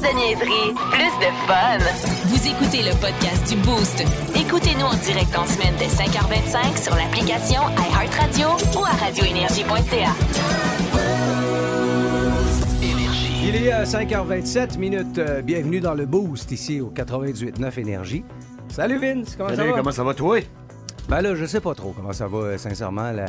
Plus de niaiserie, plus de fun. Vous écoutez le podcast du Boost. Écoutez-nous en direct en semaine dès 5h25 sur l'application iHeartRadio ou à radioénergie.ca. Il est à 5h27 minutes. Euh, bienvenue dans le Boost ici au 98.9 Énergie. Salut Vince, comment ça Salut, va? comment ça va, toi? Ben là, je sais pas trop comment ça va, euh, sincèrement. La,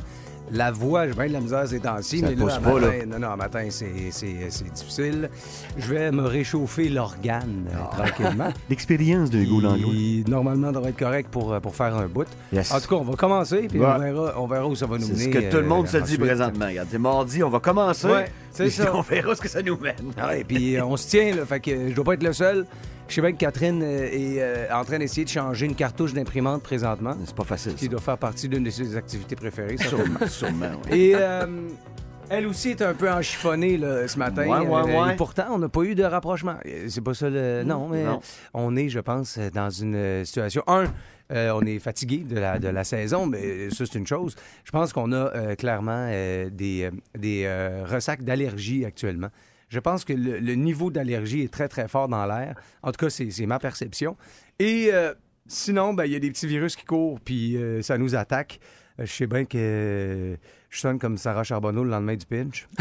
la voix, j'ai bien de la misère ces temps-ci, mais là, pousse à pas, matin, là. non, non, matin, c'est, c'est- c'est difficile. Je vais me réchauffer l'organe Ah. tranquillement. L'expérience de. Il, normalement, ça devrait être correct pour, pour faire un bout. Yes. En tout cas, on va commencer, puis Ouais. on, verra, on verra où ça va nous C'est mener. ce que tout le monde euh, se dit présentement. C'est mardi, on va commencer. Ouais, c'est ça. On verra ce que ça nous mène. Ouais, puis euh, on se tient, là, fait que euh, je dois pas être le seul. Je sais bien que Catherine euh, est euh, en train d'essayer de changer une cartouche d'imprimante présentement, C'est pas facile. qui doit faire partie d'une de ses activités préférées. Sûrement, sûrement. ouais. Et euh, elle aussi est un peu enchiffonnée là, ce matin. Ouais, ouais, ouais. et pourtant, on n'a pas eu de rapprochement. C'est pas ça le. Non, mais Non. on est, je pense, dans une situation. Un, euh, on est fatigué de la, de la saison, mais ça, c'est une chose. Je pense qu'on a euh, clairement euh, des, des ressacs d'allergie actuellement. Je pense que le, le niveau d'allergie est très, très fort dans l'air. En tout cas, c'est ma perception. Et euh, sinon, ben, il y a des petits virus qui courent, puis euh, ça nous attaque. Euh, Je sais bien que euh, je sonne comme Sarah Charbonneau le lendemain du pinch.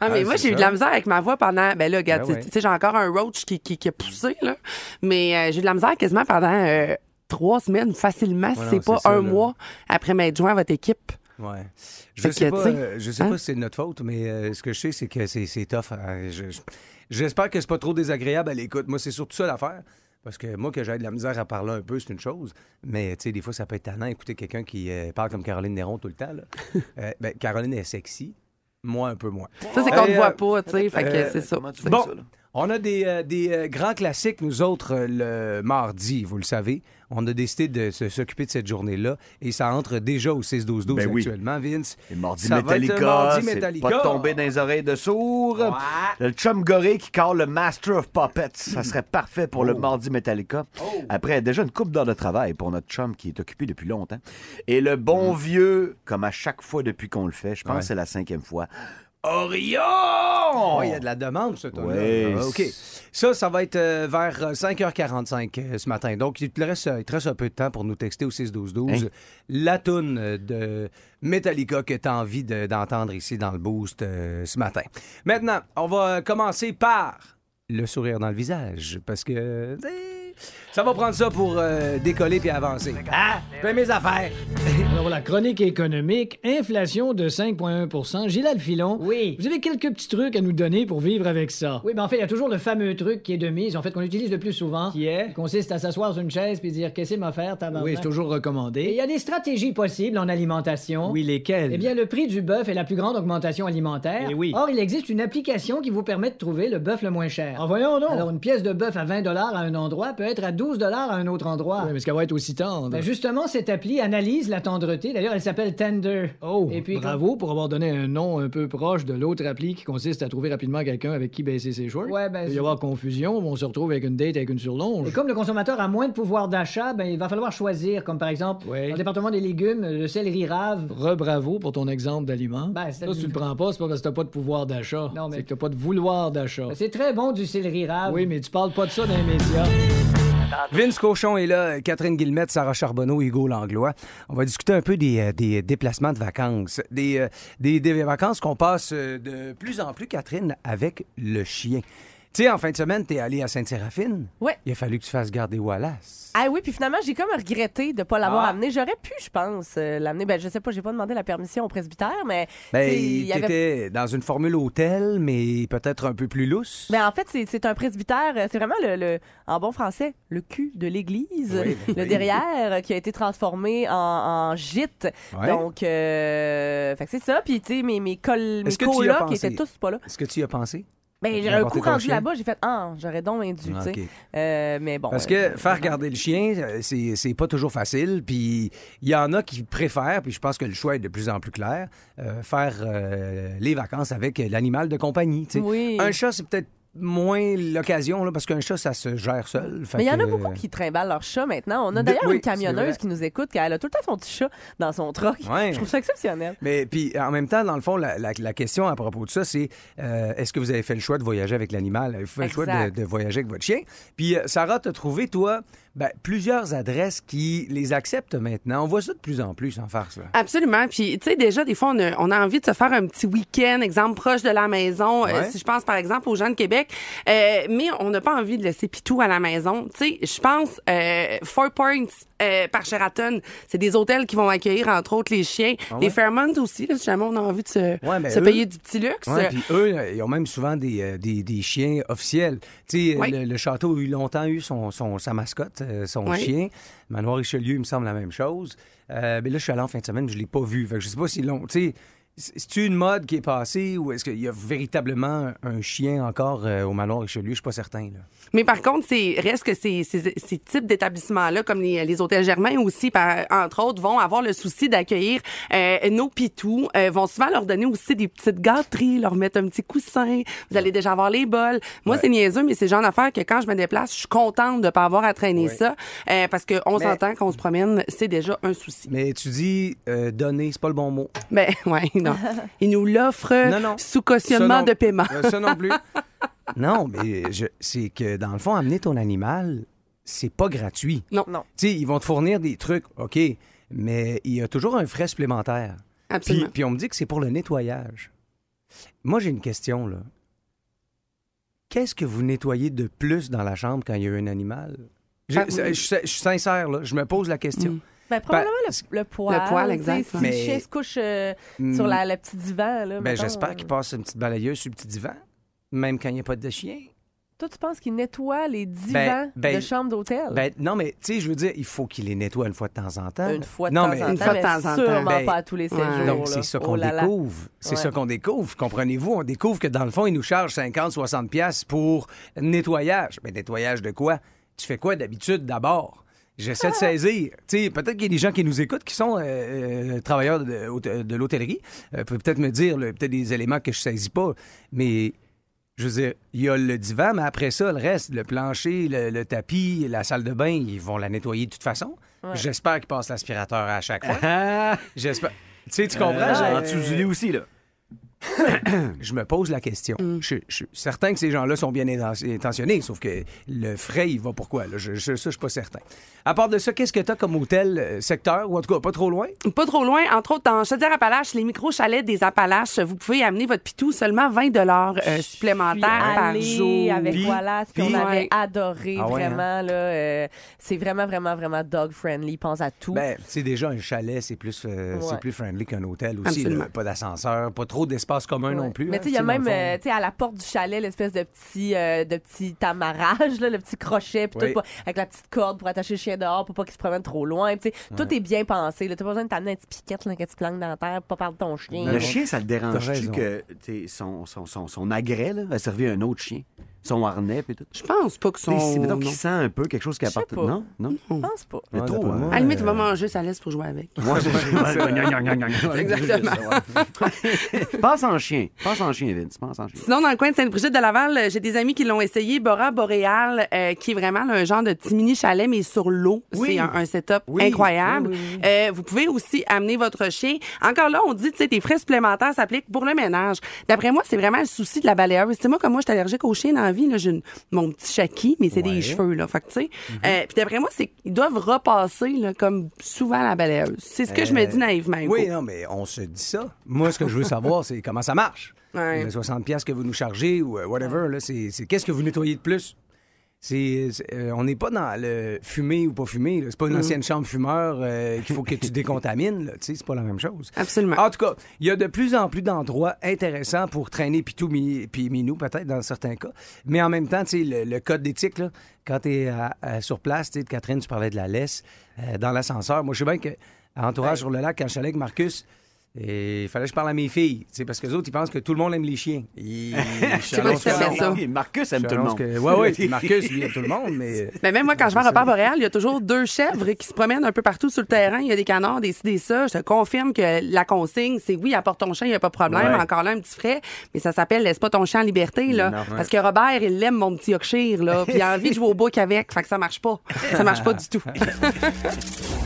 Ah, mais Ah, moi, j'ai eu de la misère avec ma voix pendant. Ben là, regarde, Ben tu sais, j'ai encore un roach qui, qui, qui a poussé, là. Mais euh, j'ai eu de la misère quasiment pendant euh, trois semaines, facilement, si Ouais, c'est pas ça, un là. mois après m'être joint à votre équipe. Ouais. Je Fait sais pas, euh, je sais hein? pas si c'est de notre faute, mais euh, ce que je sais, c'est que c'est c'est tough. hein. Je- je- J'espère que c'est pas trop désagréable à l'écoute. Moi, c'est surtout ça l'affaire. Parce que moi, que j'ai de la misère à parler un peu, c'est une chose. Mais, tu sais, des fois, ça peut être tannant d'écouter quelqu'un qui euh, parle comme Caroline Néron tout le temps. là. Euh, ben, Caroline est sexy. Moi, un peu moins. Ça, c'est qu'on ne voit pas, tu sais. Fait que euh, c'est ça. Bon. ça? On a des, euh, des euh, grands classiques, nous autres, euh, le mardi, vous le savez. On a décidé de s'occuper de cette journée-là et ça entre déjà au 6-12-12 Ben oui. actuellement, Vince. Et mardi Ça Metallica, mardi c'est Metallica. pas tomber dans les oreilles de sourds. Le chum goré qui carre le Master of Puppets, ça serait parfait pour le Oh. mardi Metallica. Après, déjà une coupe d'heures de travail pour notre chum qui est occupé depuis longtemps. Et le bon vieux, comme à chaque fois depuis qu'on le fait, je pense Mm. Ouais. que c'est la cinquième fois, Orion! Oh, il y a de la demande, ce temps-là. Ouais. Ah, OK. Ça, ça va être euh, vers euh, 5h45 euh, ce matin. Donc, il te, reste, euh, il te reste un peu de temps pour nous texter au 6-12-12. Hein? La toune euh, de Metallica que tu as envie de- d'entendre ici dans le boost euh, ce matin. Maintenant, on va commencer par le sourire dans le visage. Parce que euh, ça va prendre ça pour euh, décoller puis avancer. Ah, je fais mes affaires. Alors, la chronique économique, inflation de 5,1 Gilles Alphilon. Oui. Vous avez quelques petits trucs à nous donner pour vivre avec ça. Oui, mais en fait, il y a toujours le fameux truc qui est de mise, en fait, qu'on utilise le plus souvent. Qui est? Qui consiste à s'asseoir sur une chaise puis dire Qu'est-ce que m'a faire, tabarnak? Oui, c'est toujours Et il recommandé. y a des stratégies possibles en alimentation. Oui, lesquels? Eh bien, le prix du bœuf est la plus grande augmentation alimentaire. Eh oui. Or, il existe une application qui vous permet de trouver le bœuf le moins cher. En voyons donc. Alors, une pièce de bœuf à 20 à un endroit peut être à 12 à un autre endroit. Oui, mais est-ce qu'elle va être aussi tendre? Ben, justement, cette appli analyse la tendreté. D'ailleurs, elle s'appelle Tender. Oh, Et puis, bravo pour avoir donné un nom un peu proche de l'autre appli qui consiste à trouver rapidement quelqu'un avec qui baisser ses shorts. Ouais, ben, Il va y avoir confusion, on se retrouve avec une date avec une surlonge. Et comme le consommateur a moins de pouvoir d'achat, ben, il va falloir choisir, comme par exemple, dans le département des légumes, le céleri rave. Re-bravo pour ton exemple d'aliment. Ben, c'est- ça, si tu le prends pas, c'est pas parce que t'as pas de pouvoir d'achat. Non, mais- C'est que t'as pas de vouloir d'achat. Ben, C'est très bon du céleri rave. Oui, mais tu parles pas de ça dans les médias. Vince Cochon est là, Catherine Guillemette, Sarah Charbonneau, Hugo Langlois. On va discuter un peu des, euh, des déplacements de vacances. Des, euh, des, des vacances qu'on passe euh, de plus en plus, Catherine, avec le chien. Tu sais, en fin de semaine, t'es allé à Sainte-Séraphine. Ouais. Il a fallu que tu fasses garder Wallace. Ah oui, puis finalement, j'ai comme regretté de ne pas l'avoir Ah. amené. J'aurais pu, je pense, euh, l'amener. Ben, je sais pas, j'ai pas demandé la permission au presbytère, mais. Ben, tu sais, il y avait- t'étais dans une formule hôtel, mais peut-être un peu plus lousse. Ben, en fait, c'est- c'est un presbytère, euh, c'est vraiment le, le- en bon français, le cul de l'église, Oui, ben le oui. derrière, euh, qui a été transformé en, en gîte. Ouais. Donc, euh, fait que c'est ça. Puis, tu sais, mes, mes, col, mes Est-ce que tu y as colocs pensé? étaient tous pas là. Est-ce que tu y as pensé? Ben, j'ai un coup rendu là-bas, j'ai fait Ah, j'aurais donc dû. Euh, mais bon. Parce euh, que faire garder le chien, euh, c'est pas toujours facile. Puis il y en a qui préfèrent, puis je pense que le choix est de plus en plus clair, euh, faire euh, les vacances avec l'animal de compagnie. Oui. Un chat, c'est peut-être moins l'occasion, parce qu'un chat, ça se gère seul. Fait Mais il y en a beaucoup qui trimballent leur chat maintenant. On a De- d'ailleurs oui, une camionneuse qui nous écoute, qui elle a tout le temps son petit chat dans son truck. Ouais. Je trouve ça exceptionnel. Mais puis en même temps, dans le fond, la, la- la question à propos de ça, c'est euh, est-ce que vous avez fait le choix de voyager avec l'animal? Avez-vous fait le choix de, de voyager avec votre chien? Puis euh, Sarah, t'as trouvé, toi, ben, plusieurs adresses qui les acceptent maintenant. On voit ça de plus en plus en farce. Là. Absolument. Puis, tu sais, déjà, des fois, on a, on a envie de se faire un petit week-end, exemple, proche de la maison. Euh, si je pense, par exemple, aux gens de Québec. Euh, mais on n'a pas envie de laisser Pitou à la maison. Tu sais, je pense, euh, Four Points euh, par Sheraton, c'est des hôtels qui vont accueillir, entre autres, les chiens. Ah ouais? Les Fairmont aussi, là, si jamais on a envie de se, Ouais, ben, se eux- payer du petit luxe. Puis eux, ils ont même souvent des, des, des chiens officiels. Tu sais, le, le château a eu longtemps eu son, son- sa mascotte, son Oui. chien. Manoir Richelieu, il me semble la même chose. Euh, mais là, je suis allé en fin de semaine, je l'ai pas vu. Fait que je sais pas s'ils l'ont. Tu sais, c'est une mode qui est passée ou est-ce qu'il y a véritablement un chien encore euh, au Manoir Richelieu? Je suis pas certain. Là. Mais par contre, c'est reste que ces, ces, ces types d'établissements-là, comme les, les hôtels Germain aussi, par, entre autres, vont avoir le souci d'accueillir euh, nos pitous, euh, vont souvent leur donner aussi des petites gâteries, leur mettre un petit coussin. Vous allez déjà avoir les bols. Moi, Ouais. c'est niaiseux, mais c'est genre d'affaire que quand je me déplace, je suis contente de pas avoir à traîner ça, euh, parce qu'on Mais- s'entend qu'on se promène, c'est déjà un souci. Mais tu dis euh, donner, c'est pas le bon mot. Ben ouais, non. Ils nous Non, non. sous cautionnement de paiement. Euh, ça non plus. non, mais je- c'est que dans le fond, amener ton animal, c'est pas gratuit. Non, Non. Tu sais, ils vont te fournir des trucs, OK, mais il y a toujours un frais supplémentaire. Puis, absolument. puis on me dit que c'est pour le nettoyage. Moi, j'ai une question, là. Qu'est-ce que vous nettoyez de plus dans la chambre quand il y a un animal? Je, Ah, je- oui. je- je suis sincère, là. Je me pose la question. Mm. Ben, probablement Ben, le, le poil. le poil, sais, exact, Si ouais. le Mais- chien se couche euh, Mm, sur la, le petit divan, là. Ben, j'espère euh, qu'il passe une petite balayeuse sur le petit divan, même quand il n'y a pas de chien. Toi, tu penses qu'il nettoie les divans Ben, ben, de chambre d'hôtel? Ben, non, mais tu sais, je veux dire, il faut qu'il les nettoie une fois de temps en temps. une fois de non, temps mais- en temps, Une fois de mais temps en temps. sûrement Ben, pas à tous les séjours. ouais. Donc, là. c'est ça Oh qu'on découvre. C'est Ouais. ça qu'on découvre. Comprenez-vous? On découvre que dans le fond, ils nous chargent 50, 60 pièces pour nettoyage. Mais nettoyage de quoi? Tu fais quoi d'habitude d'abord? J'essaie de saisir. Peut-être qu'il y a des gens qui nous écoutent qui sont euh, euh, travailleurs de, de l'hôtellerie. Euh, peut-être me dire peut-être des éléments que je saisis pas. Mais je veux dire, il y a le divan, mais après ça, le reste, le plancher, le, le tapis, la salle de bain, ils vont la nettoyer de toute façon. J'espère qu'ils passent l'aspirateur à chaque fois. J'espère. Tu sais, tu comprends? Euh, Je- en dessous du lit aussi, là. je me pose la question. Mm. Je, je suis certain que ces gens-là sont bien inten- intentionnés, sauf que le frais, il va pourquoi? Là? Je, je- ça, je suis pas certain. À part de ça, qu'est-ce que tu as comme hôtel, euh, secteur, ou en tout cas pas trop loin? Pas trop loin, entre autres dans Chaudière-Appalaches, les micro-chalets des Appalaches, vous pouvez amener votre pitou seulement 20 dollars euh, supplémentaires par allée jour. avec Puis- Wallace, puis puis- on avait Ouais. adoré Ah ouais, vraiment là. euh, c'est vraiment vraiment vraiment dog friendly. Pense à tout. Ben, c'est déjà un chalet, c'est plus, euh, Ouais. c'est plus friendly qu'un hôtel aussi. Absolument. là. Pas d'ascenseur, pas trop d'espace commun non Ouais. plus. Mais hein, tu sais, il y a le même euh, tu sais, à la porte du chalet l'espèce de petit euh, de petit amarrage là, le petit crochet puis Oui. tout avec la petite corde pour attacher le chien dehors pour pas qu'il se promène trop loin. Tu sais, tout est bien pensé. Là, t'as pas besoin de t'amener un petit piquette là, que tu planques dans la terre pour pas perdre ton chien. Non, Le non. chien, ça te T'as dérange-tu que son, son, son, son agrès là, a servi à un autre chien? Son harnais, puis tout? Je pense pas que son... c'est mettons qu'il sent un peu quelque chose qui appartient. pas. Non? Non? Je pense pas. Mais Ouais, trop, hein? À la limite, il va euh, manger sa laisse pour jouer avec. Ouais. Exactement. Passe en chien. Passe en chien, Vince. Passe en chien. Sinon, dans le coin de Sainte-Brigitte de Laval, euh, j'ai des amis qui l'ont essayé. Bora Boréal, euh, qui est vraiment là, un genre de petit mini chalet, mais sur l'eau. Oui. C'est un, un setup Oui, incroyable. oui, Euh, vous pouvez aussi amener votre chien. Encore là, on dit, tu sais, tes frais supplémentaires s'appliquent pour le ménage. D'après moi, c'est vraiment le souci de la balayeuse. Tu sais, moi, comme moi, je suis allergique aux chiens dans la vie, là, j'ai une- mon petit chaki, mais c'est Ouais. des cheveux, là. Fait que, tu sais, euh, puis d'après moi, c'est qu'ils doivent repasser, là, comme souvent la balayeuse. C'est ce que je me Euh, dis naïvement. Oui, non, mais on se dit ça. Moi, ce que je veux savoir, c'est comment ça marche. Ouais. Le 60 pièces que vous nous chargez ou euh, whatever, là, c'est qu'est-ce que vous nettoyez de plus? C'est, c'est- euh, on n'est pas dans le fumer ou pas fumer. là. C'est pas une ancienne chambre fumeur euh, qu'il faut que tu décontamines. là. C'est pas la même chose. Absolument. En tout cas, il y a de plus en plus d'endroits intéressants pour traîner Pitou mi, puis Minou, peut-être, dans certains cas. Mais en même temps, le, le code d'éthique, là, quand tu es sur place, Catherine, tu parlais de la laisse, euh, dans l'ascenseur. Moi, je sais bien que Entourage sur le lac, quand je suis allé avec Marcus, Et il fallait que je parle à mes filles, tu sais, parce que les autres, ils pensent que tout le monde aime les chiens. C'est fais ça. Marcus aime tout le monde. que- ouais, ouais, Marcus, lui, aime tout le monde, mais... Mais même moi, quand je vais à Repère Boréal, il y a toujours deux chèvres qui se promènent un peu partout sur le terrain. Il y a des canards, des ci, des ça. Je te confirme que la consigne, c'est oui, apporte ton chien, il n'y a pas de problème. Ouais. Encore là, un petit frais. Mais ça s'appelle laisse pas ton chien en liberté, là. Non. Parce que Robert, il l'aime, mon petit Yorkshire, là. Puis il a envie de jouer au bouc avec. Fait que ça marche pas. Ça marche pas du tout.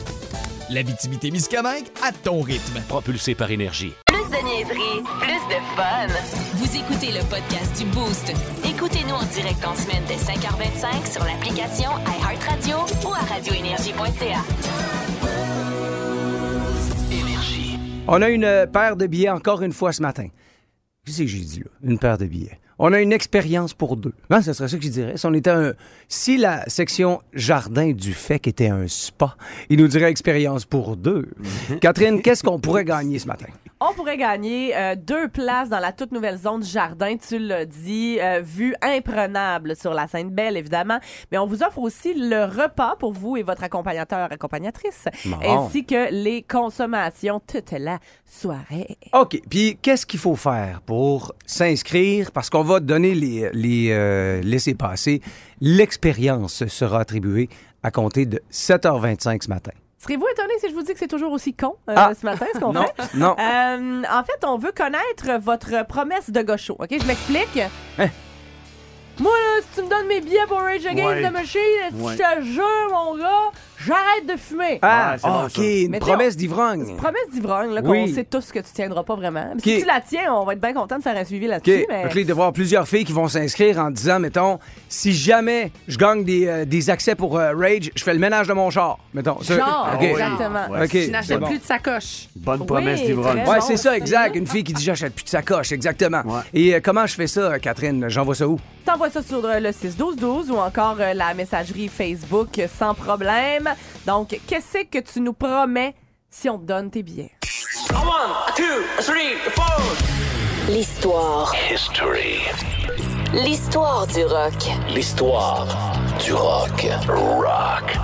L'Abitibi-Témiscamingue à ton rythme. Propulsé par énergie. Plus de niaiserie, plus de fun. Vous écoutez le podcast du Boost. Écoutez-nous en direct en semaine dès 5h25 sur l'application iHeartRadio ou à radioénergie.ca. On a une paire de billets encore une fois ce matin. Qu'est-ce que j'ai dit là? Une paire de billets. On a une expérience pour deux. Hein, ce serait ça que je dirais. Si, on était un... si la section jardin du FEC était un spa, il nous dirait expérience pour deux. Catherine, qu'est-ce qu'on pourrait gagner ce matin? On pourrait gagner euh, deux places dans la toute nouvelle zone jardin, tu l'as dit, euh, vue imprenable sur la Sainte-Belle, évidemment. Mais on vous offre aussi le repas pour vous et votre accompagnateur, accompagnatrice, Bon. ainsi que les consommations toute la soirée. OK. Puis, qu'est-ce qu'il faut faire pour s'inscrire? Parce qu'on va donner les, les euh, laissés-passer. L'expérience sera attribuée à compter de 7h25 ce matin. Serez-vous étonné si je vous dis que c'est toujours aussi con euh, Ah. ce matin, ce qu'on fait? non. Euh, en fait, on veut connaître votre promesse de gaucho. OK, je m'explique. Hein? Moi, là, si tu me donnes mes billets pour Rage Against Ouais. the Machine, Ouais. je te jure, mon gars, j'arrête de fumer. Ah, c'est bon, OK. ça. Une Mais promesse d'ivrogne. Promesse d'ivrogne, là, qu'on Oui. sait tous que tu tiendras pas vraiment. OK. Si tu la tiens, on va être bien content de faire un suivi OK. là-dessus. Mais... Donc là, y avoir plusieurs filles qui vont s'inscrire en disant, mettons, si jamais je gagne des, euh, des accès pour euh, Rage, je fais le ménage de mon char. Mettons. Ça- Genre, OK. exactement. Ouais. OK. Tu c'est n'achètes bon. plus de sacoche. Bonne Oui, promesse d'ivrogne. très Ouais, c'est ça, exact. Une fille qui dit j'achète plus de sacoche, exactement. Ouais. Et euh, comment je fais ça, Catherine? J'envoie ça où? T'envoies ça sur euh, le 6-12-12 ou encore euh, la messagerie Facebook euh, sans problème. Donc, qu'est-ce que tu nous promets si on te donne tes billets? L'histoire. History. L'histoire du rock. L'histoire du rock. Rock.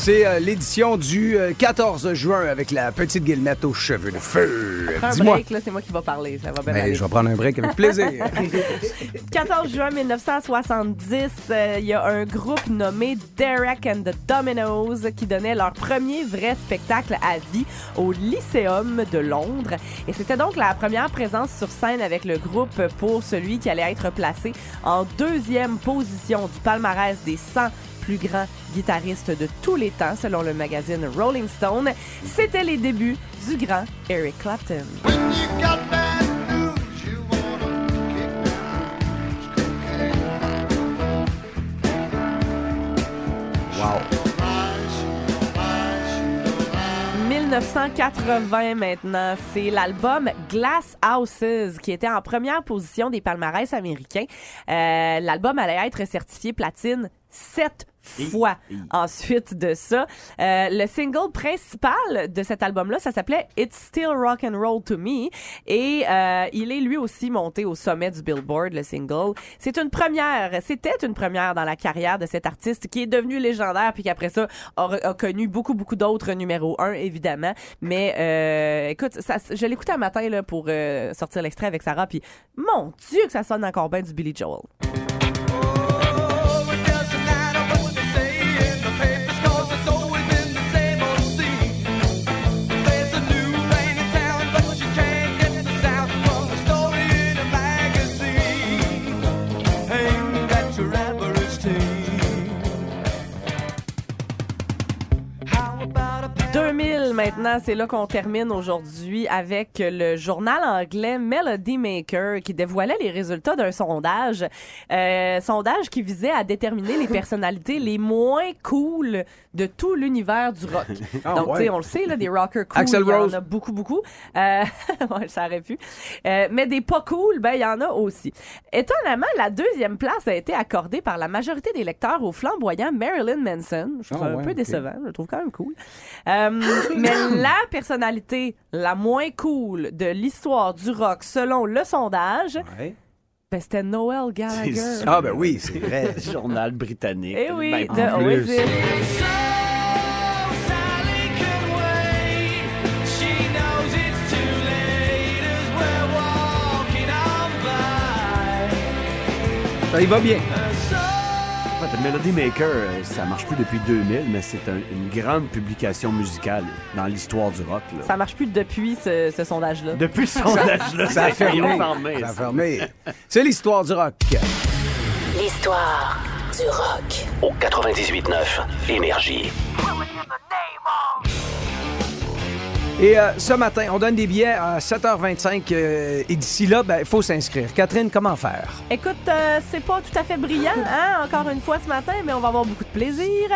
C'est euh, l'édition du euh, 14 juin avec la petite guillemette aux cheveux de feu. Un Dis-moi. break, là, c'est moi qui va parler. Ça va bien Ben, aller. je vais prendre un break avec plaisir. 14 juin 1970, euh, il y a un groupe nommé Derek and the Dominoes qui donnait leur premier vrai spectacle à vie au Lycéum de Londres. Et c'était donc la première présence sur scène avec le groupe pour celui qui allait être placé en deuxième position du palmarès des 100 plus grands guitaristes de tous les temps, selon le magazine Rolling Stone. C'était les débuts du grand Eric Clapton. wow. 1980 maintenant, c'est l'album Glass Houses qui était en première position des palmarès américains. Euh, L'album allait être certifié platine sept fois ensuite de ça. Euh, le single principal de cet album-là, ça s'appelait It's Still Rock and Roll to Me et euh, il est lui aussi monté au sommet du Billboard, le single. C'est une première, c'était une première dans la carrière de cet artiste qui est devenu légendaire puis qu'après ça a, a connu beaucoup beaucoup d'autres numéros 1 évidemment. Mais euh, écoute, ça, je l'écoutais un matin là, pour sortir l'extrait avec Sarah puis mon Dieu que ça sonne encore bien du Billy Joel. Maintenant, c'est là qu'on termine aujourd'hui avec le journal anglais Melody Maker qui dévoilait les résultats d'un sondage. Euh, sondage qui visait à déterminer les personnalités les moins cool de tout l'univers du rock. Ah, Donc, ouais. tu sais, on le sait, là, des rockers cool, Axl il y en a beaucoup, beaucoup. Euh, ouais, ça aurait pu. Euh, mais des pas cool, ben, il y en a aussi. Étonnamment, la deuxième place a été accordée par la majorité des lecteurs au flamboyant Marilyn Manson. Je trouve Ah ça un ouais, peu ok. décevant. Je le trouve quand même cool. Euh, mais la personnalité la moins cool de l'histoire du rock, selon le sondage, Ouais. ben, c'était Noel Gallagher. Ah, ben oui, c'est vrai. Journal britannique. Eh oui, Ben, de. Oasis. Ça y va bien. Fait, Melody Maker, euh, ça marche plus depuis 2000, mais c'est un- une grande publication musicale dans l'histoire du rock. là. Ça marche plus depuis ce, ce sondage-là. Depuis ce sondage-là, Ça a fermé. Ça a fermé. C'est l'histoire du rock. L'histoire du rock. Au 98.9 Énergie. Et euh, ce matin, on donne des billets à 7h25 euh, et d'ici là, il faut s'inscrire. Catherine, comment faire? Écoute, euh, c'est pas tout à fait brillant, hein, encore une fois ce matin, mais on va avoir beaucoup de plaisir.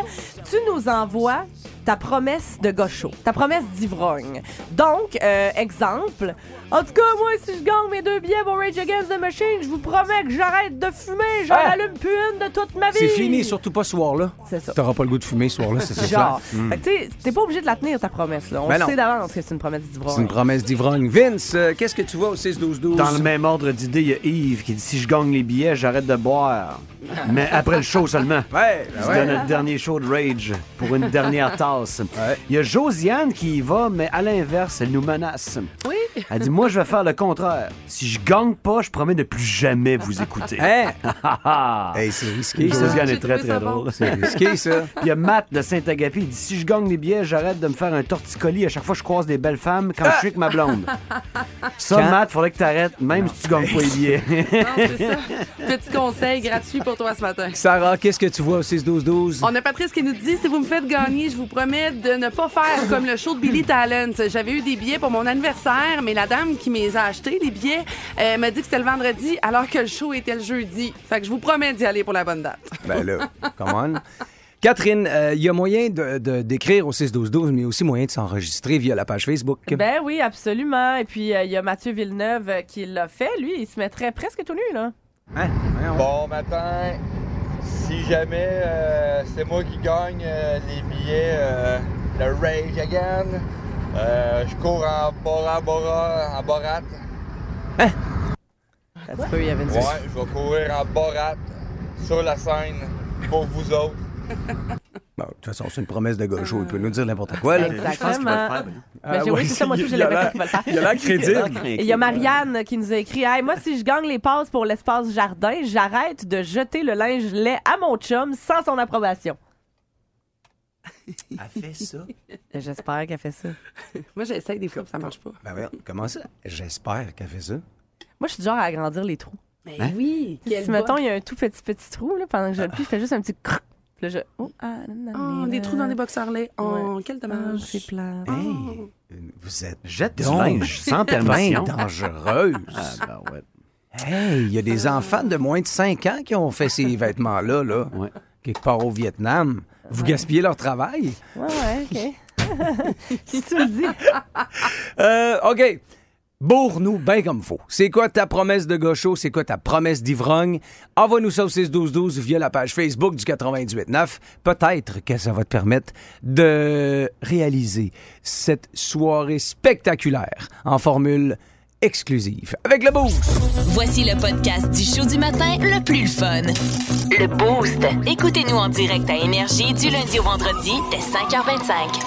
Tu nous envoies ta promesse de gaucho, ta promesse d'ivrogne. Donc, euh, exemple, en tout cas, moi, si je gagne mes deux billets pour Rage Against the Machine, je vous promets que j'arrête de fumer, j'en Ah! allume plus une de toute ma vie. C'est fini, surtout pas ce soir-là. C'est ça. T'auras pas le goût de fumer ce soir-là, ça, c'est Genre. clair. Fait que, tu t'es pas obligé de la tenir, ta promesse, là. On Ben sait d'avance que c'est une promesse d'ivrogne. C'est une promesse d'ivrogne. Vince, euh, qu'est-ce que tu vois au 6-12-12? Dans le même ordre d'idée, il y a Yves qui dit si je gagne les billets, j'arrête de boire. Mais après le show seulement. Ouais, ben C'est ouais. notre dernier show de Rage pour une dernière Ouais. Il y a Josiane qui y va, mais à l'inverse, elle nous menace. Oui. Elle dit Moi, je vais faire le contraire. Si je gagne pas, je promets de plus jamais vous écouter. Hein? Hey, c'est risqué, ça. Josiane est très très bon. drôle. C'est risqué, ça. Puis Il y a Matt de Saint-Agapi. Il dit Si je gagne les billets, j'arrête de me faire un torticolis à chaque fois que je croise des belles femmes quand je suis avec ma blonde. Ça, Quand- Matt, faudrait que t'arrêtes, même si tu gagnes pas les billets. Non, c'est ça. Petit conseil gratuit pour toi ce matin. Sarah, qu'est-ce que tu vois au 6-12-12? On a Patrice qui nous dit si vous me faites gagner, je vous promets de ne pas faire comme le show de Billy Talent. J'avais eu des billets pour mon anniversaire, mais la dame qui me les a achetés, les billets, euh, m'a dit que c'était le vendredi alors que le show était le jeudi. Fait que je vous promets d'y aller pour la bonne date. Ben là, come on. Catherine, euh, il y a moyen de- d'écrire au 6-12-12, mais aussi moyen de s'enregistrer via la page Facebook. Ben oui, absolument. Et puis, euh, il y a Mathieu Villeneuve euh, qui l'a fait. Lui, il se mettrait presque tout nu, là. Hein? Bon matin. Si jamais euh, c'est moi qui gagne euh, les billets euh, de Rage Again, euh, je cours en Bora Bora, en Borat. Une Ouais, je vais courir en Borat sur la scène pour vous autres. Bon, de toute façon, c'est une promesse de gaucho. Il peut nous dire n'importe quoi. Là. Exactement. Je pense qu'il va le faire. ben. Ben, j'ai- oui, c'est ça, moi, tout, j'ai il a l'air- qu'il va le faire. Il a l'air crédible. Et il y a Marianne qui nous a écrit Hey, Moi, si je gagne les passes pour l'espace jardin, j'arrête de jeter le linge lait à mon chum sans son approbation. Elle fait ça. J'espère qu'elle fait ça. Moi, j'essaye des fois, puis ça marche pas. Ben voyons, comment ça? J'espère qu'elle fait ça. Moi, je suis du genre à agrandir les trous. Mais Hein? oui. si, mettons, il y a un tout petit, petit trou, là, pendant que je le plie, je fais juste un petit crrr. Puis là, je. Oh, ah, Oh, des trous dans des boxeurs laits. Oh, quel dommage. C'est plat. Hey, vous êtes Jette du donc linge sans permission. dangereuse. Ah, ben ouais. Hey, il y a des enfants de moins de 5 ans qui ont fait ces vêtements-là, là, Ouais. quelque part au Vietnam. Vous gaspillez leur travail? Ouais, ouais, OK. si tu le dis. Euh, OK. Bourre-nous bien comme faut. C'est quoi ta promesse de gaucho? C'est quoi ta promesse d'ivrogne? Envoie-nous ça au 6-12-12 via la page Facebook du 98.9. Peut-être que ça va te permettre de réaliser cette soirée spectaculaire en formule exclusive avec le Boost. Voici le podcast du show du matin le plus fun. Le Boost. Écoutez-nous en direct à Énergie du lundi au vendredi dès 5h25.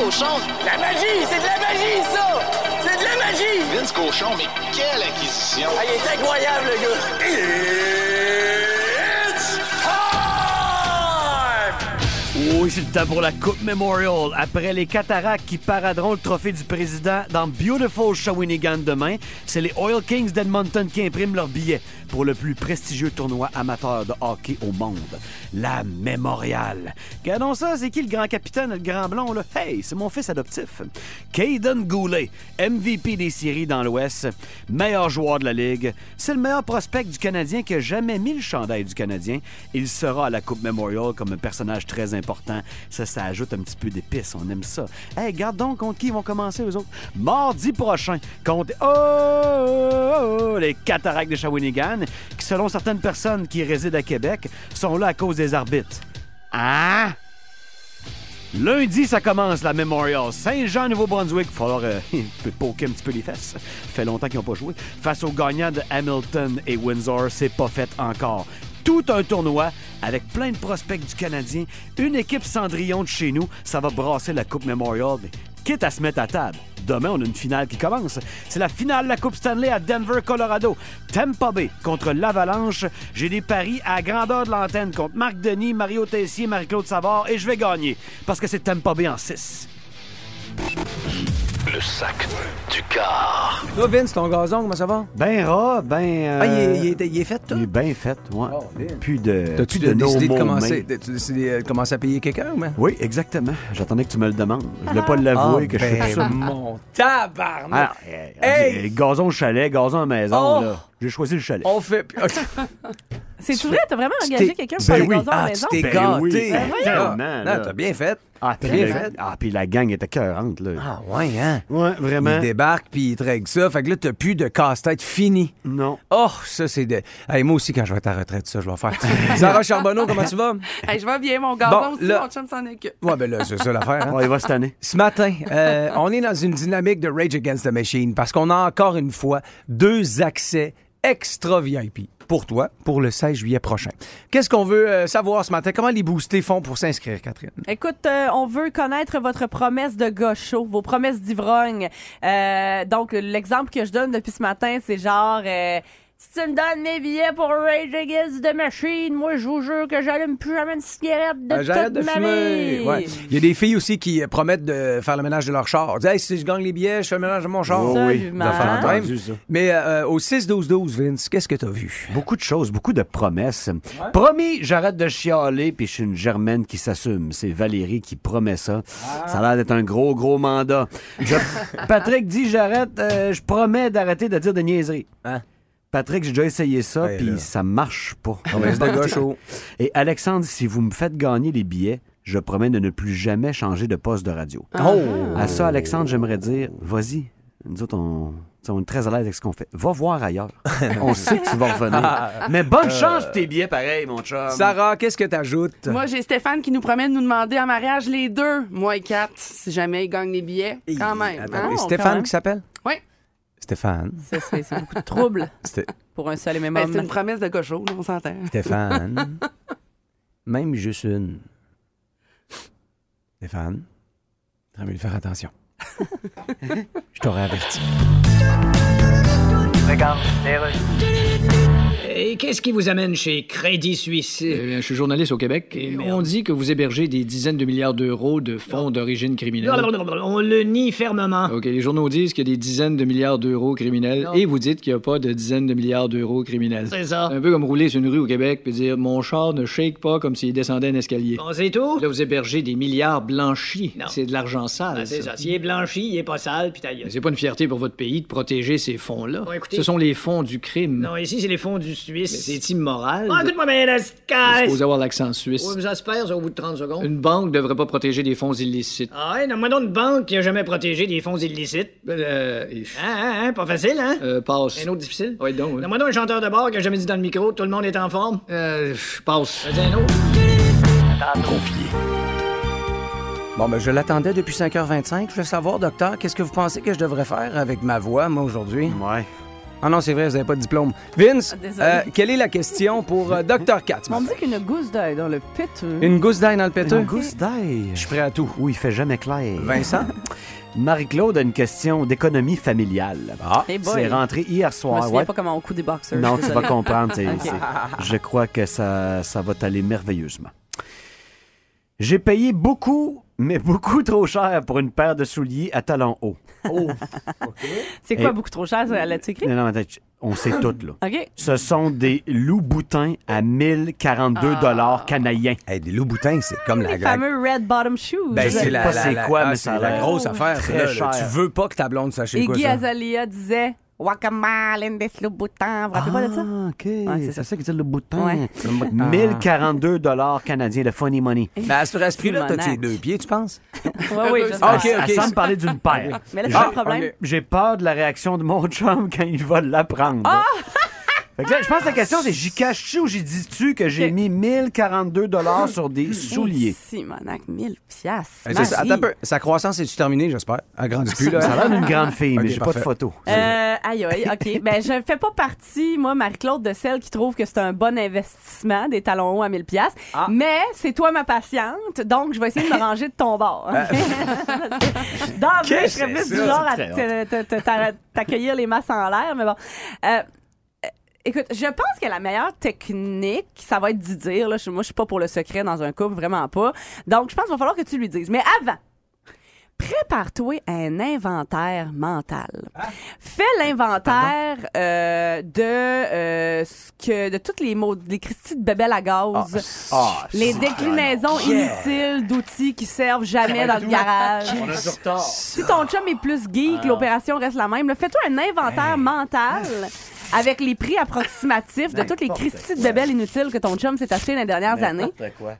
Cochon, La magie! C'est de la magie, ça! C'est de la magie! Vince Cochon, mais quelle acquisition! Ah, il est incroyable, le gars! Oui, c'est le temps pour la Coupe Memorial. Après les cataractes qui paraderont le trophée du président dans Beautiful Shawinigan demain, c'est les Oil Kings d'Edmonton qui impriment leurs billets pour le plus prestigieux tournoi amateur de hockey au monde, la Memorial. Regardons ça, c'est qui le grand capitaine, le grand blond, là? Hey, c'est mon fils adoptif. Caden Goulet, MVP des séries dans l'Ouest, meilleur joueur de la Ligue. C'est le meilleur prospect du Canadien qui a jamais mis le chandail du Canadien. Il sera à la Coupe Memorial comme un personnage très important. Ça, ça ajoute un petit peu d'épices. On aime ça. Hey, garde donc contre qui ils vont commencer, eux autres? Mardi prochain, contre oh, oh, oh, les cataractes de Shawinigan, qui, selon certaines personnes qui résident à Québec, sont là à cause des arbitres. Hein? Lundi, ça commence la Memorial. Saint-Jean, Nouveau-Brunswick. Il va falloir euh, poker un petit peu les fesses. fait longtemps qu'ils n'ont pas joué. Face aux gagnants de Hamilton et Windsor, c'est pas fait encore. Tout un tournoi avec plein de prospects du Canadien. Une équipe Cendrillon de chez nous. Ça va brasser la Coupe Memorial. Quitte à se mettre à table. Demain, on a une finale qui commence. C'est la finale de la Coupe Stanley à Denver, Colorado. Tampa Bay contre l'Avalanche. J'ai des paris à grandeur de l'antenne contre Marc Denis, Mario Tessier, Marie-Claude Savard et je vais gagner parce que c'est Tampa Bay en 6. Le sac du car. Toi, Vince, ton gazon, comment ça va? Ben ras, ben. euh, Ah, il est, il est- il est fait, tout? Il est bien fait, ouais. Plus de. T'as-tu plus de décidé de commencer, t'as-tu décidé de commencer à payer quelqu'un, mais? Oui, exactement. J'attendais que tu me le demandes. Je voulais pas l'avouer Ah, que je ben, fais ça. mon tabarnak! Ah, hey, Hey! hey, Gazon au chalet, gazon à la maison, Oh! là. J'ai choisi le chalet. On fait. C'est tout vrai? T'as vraiment Tu engagé quelqu'un pour Ben faire des oui. gazons à la Ah, maison? tu t'es Ben gâté. oui, Ben t'as bien fait. Ah, puis la- fait. Ah, puis la gang était cœurante, là. Ah, ouais, hein? Ouais, vraiment. Il débarque puis il te règle ça. Fait que là, t'as plus de casse-tête fini. Non. Oh, ça, c'est de. Hey, moi aussi, quand je vais être à la retraite, ça, je vais faire. Sarah Charbonneau, comment tu vas? Hey, je vais bien, mon gazon Bon, aussi, là- mon chum s'en occupe. Ouais, ben là, c'est ça l'affaire. Hein? Ouais, il va cette année. Ce matin, euh, on est dans une dynamique de Rage Against the Machine parce qu'on a encore une fois deux accès extra VIP pour toi pour le 16 juillet prochain. Qu'est-ce qu'on veut euh, savoir ce matin? Comment les boostés font pour s'inscrire, Catherine? Écoute, euh, on veut connaître votre promesse de gaucho, vos promesses d'ivrogne. Euh, donc, l'exemple que je donne depuis ce matin, c'est genre... si tu me donnes mes billets pour Rage Against the Machine, moi, je vous jure que j'allume plus jamais une cigarette de Euh, J'arrête toute de ma fumer. vie. Ouais. Il y a des filles aussi qui promettent de faire le ménage de leur char. Ils disent, hey, si je gagne les billets, je fais le ménage de mon char. Oh oui, des ça. Mais euh, au 6-12-12, Vince, qu'est-ce que t'as vu? Beaucoup de choses, beaucoup de promesses. Promis, j'arrête de chialer, puis je suis une germaine qui s'assume. C'est Valérie qui promet ça. Ça a l'air d'être un gros, gros mandat. Je- Patrick dit, j'arrête, euh, je promets d'arrêter de dire de niaiseries. Hein? Patrick, j'ai déjà essayé ça, Ouais, puis ça marche pas. De gaucho. Et Alexandre, si vous me faites gagner les billets, je promets de ne plus jamais changer de poste de radio. Oh! À ça, Alexandre, j'aimerais dire, vas-y. Nous autres, on, est très à l'aise avec ce qu'on fait. Va voir ailleurs. on sait que tu vas revenir. Mais bonne chance pour tes billets, pareil, mon chum. Sarah, qu'est-ce que t'ajoutes? Moi, j'ai Stéphane qui nous promet de nous demander en mariage les deux, moi et Kat, si jamais il gagne les billets. Quand même. Attends, hein? quand Stéphane même. qui s'appelle? Stéphane. Ça, C'est beaucoup de trouble pour un seul et même Ben, homme. c'est une promesse de gaucho, on s'entend. Stéphane. Même juste une. Stéphane. T'aurais mieux de faire attention. Je t'aurais averti. Et qu'est-ce qui vous amène chez Crédit Suisse? Eh bien, je suis journaliste au Québec et on dit que vous hébergez des dizaines de milliards d'euros de fonds d'origine criminelle. On le nie fermement. OK, les journaux disent qu'il y a des dizaines de milliards d'euros criminels Non. et vous dites qu'il n'y a pas de dizaines de milliards d'euros criminels. C'est ça. Un peu comme rouler sur une rue au Québec puis dire mon char ne shake pas comme s'il descendait un escalier. Bon, c'est tout? Là, vous hébergez des milliards blanchis. Non. C'est de l'argent sale. Ah, c'est ça. S'il est blanchi, il est pas sale, puis ta gueule. Mais C'est pas une fierté pour votre pays de protéger ces fonds-là. Bon, écoutez- Ce sont les fonds du crime. Non, ici, c'est les fonds du Suisse. c'est immoral. Ah, écoute-moi bien, la Vous sky. supposez avoir l'accent suisse. Ouais, mais ça, au bout de 30 secondes. Une banque devrait pas protéger des fonds illicites. Ah ouais, donne-moi donc une banque qui a jamais protégé des fonds illicites. Euh, Hein, hein, hein, pas facile, hein? euh, passe. Un autre difficile? Ouais, donc. ouais. Donne-moi donc un chanteur de bar qui a jamais dit dans le micro tout le monde est en forme. Euh, je passe. Vas-y, un autre. Bon, ben, je l'attendais depuis 5h25. Je veux savoir, docteur, qu'est-ce que vous pensez que je devrais faire avec ma voix, moi, aujourd'hui? Ouais. Ah non, c'est vrai, vous n'avez pas de diplôme. Vince, Ah, euh, quelle est la question pour euh, Dr. Katz? On me dit qu'une gousse d'ail dans le péteux. Une gousse d'ail dans le péteux? Une gousse d'ail? Je suis prêt à tout. Oui, il fait jamais clair. Vincent? Marie-Claude a une question d'économie familiale. Ah, Hey. C'est rentré hier Je me soir. souviens ouais. pas comment on coud des boxers. Non, je tu vas comprendre. Je crois que ça, ça va t'aller merveilleusement. J'ai payé beaucoup, mais beaucoup trop cher pour une paire de souliers à talons hauts. C'est quoi Et- beaucoup trop cher, ça? L'as-tu écrit? Non, non, attends, on sait tout, là. OK. Ce sont des loups boutins à 1042 dollars canadiens. des loups boutins, c'est comme Les fameux red bottom shoes. Ben, Je sais c'est la, pas la- c'est la- quoi, ah, mais c'est ça a la l'air grosse affaire. très là, là. cher. Tu veux pas que ta blonde sache Et quoi Guy ça? Azalia disait Guacamole des Louboutin. Vous vous rappelez pas de ça? Ah, OK. Ouais, c'est ça qui dit le boutin. Ouais. 1042 dollars canadiens de funny money. Ben, à ce prix-là, t'as tes deux pieds, tu penses? Oui, oui, je. Ah, ok, Elle ok. semble parler d'une paire. Mais là, c'est J'ai- pas le problème. J'ai peur de la réaction de mon chum quand il va l'apprendre. Ah! Fait que là, je pense que la question, c'est j'y cache-tu ou j'y dis-tu que j'ai mis 1042 dollars sur des souliers? Simonac, 1000 piastres. Ben, c'est ça. Marie. Attends un peu. Sa croissance est-tu terminée, j'espère? Elle grandit plus, là. Ça a l'air d'une grande fille, mais Ok, j'ai pas parfait. de photo. Euh, aïe, aïe, OK. Ben, je fais pas partie, moi, Marie-Claude, de celle qui trouve que c'est un bon investissement, des talons hauts à 1000 pièces. Ah. Mais c'est toi ma patiente, donc je vais essayer de me ranger de ton bord. D'emblée, je serais plus du genre à c'est te- te- te- t'a- t'accueillir les masses en l'air, mais bon. Euh, Écoute, je pense que la meilleure technique, ça va être d'y dire. Là, moi, je suis pas pour le secret dans un couple, vraiment pas. Donc, je pense qu'il va falloir que tu lui dises. Mais avant, prépare-toi un inventaire mental. Fais l'inventaire euh, de euh, ce que de toutes les mots, les Christie de bébelles à gaz, Ah, les c'est- déclinaisons inutiles d'outils qui servent jamais dans le garage. On a du retard. Si ton chum est plus geek, l'opération reste la même. Fais-toi un inventaire mental avec les prix approximatifs de toutes les Christie de bébelles inutiles que ton chum s'est acheté dans les dernières années. quoi?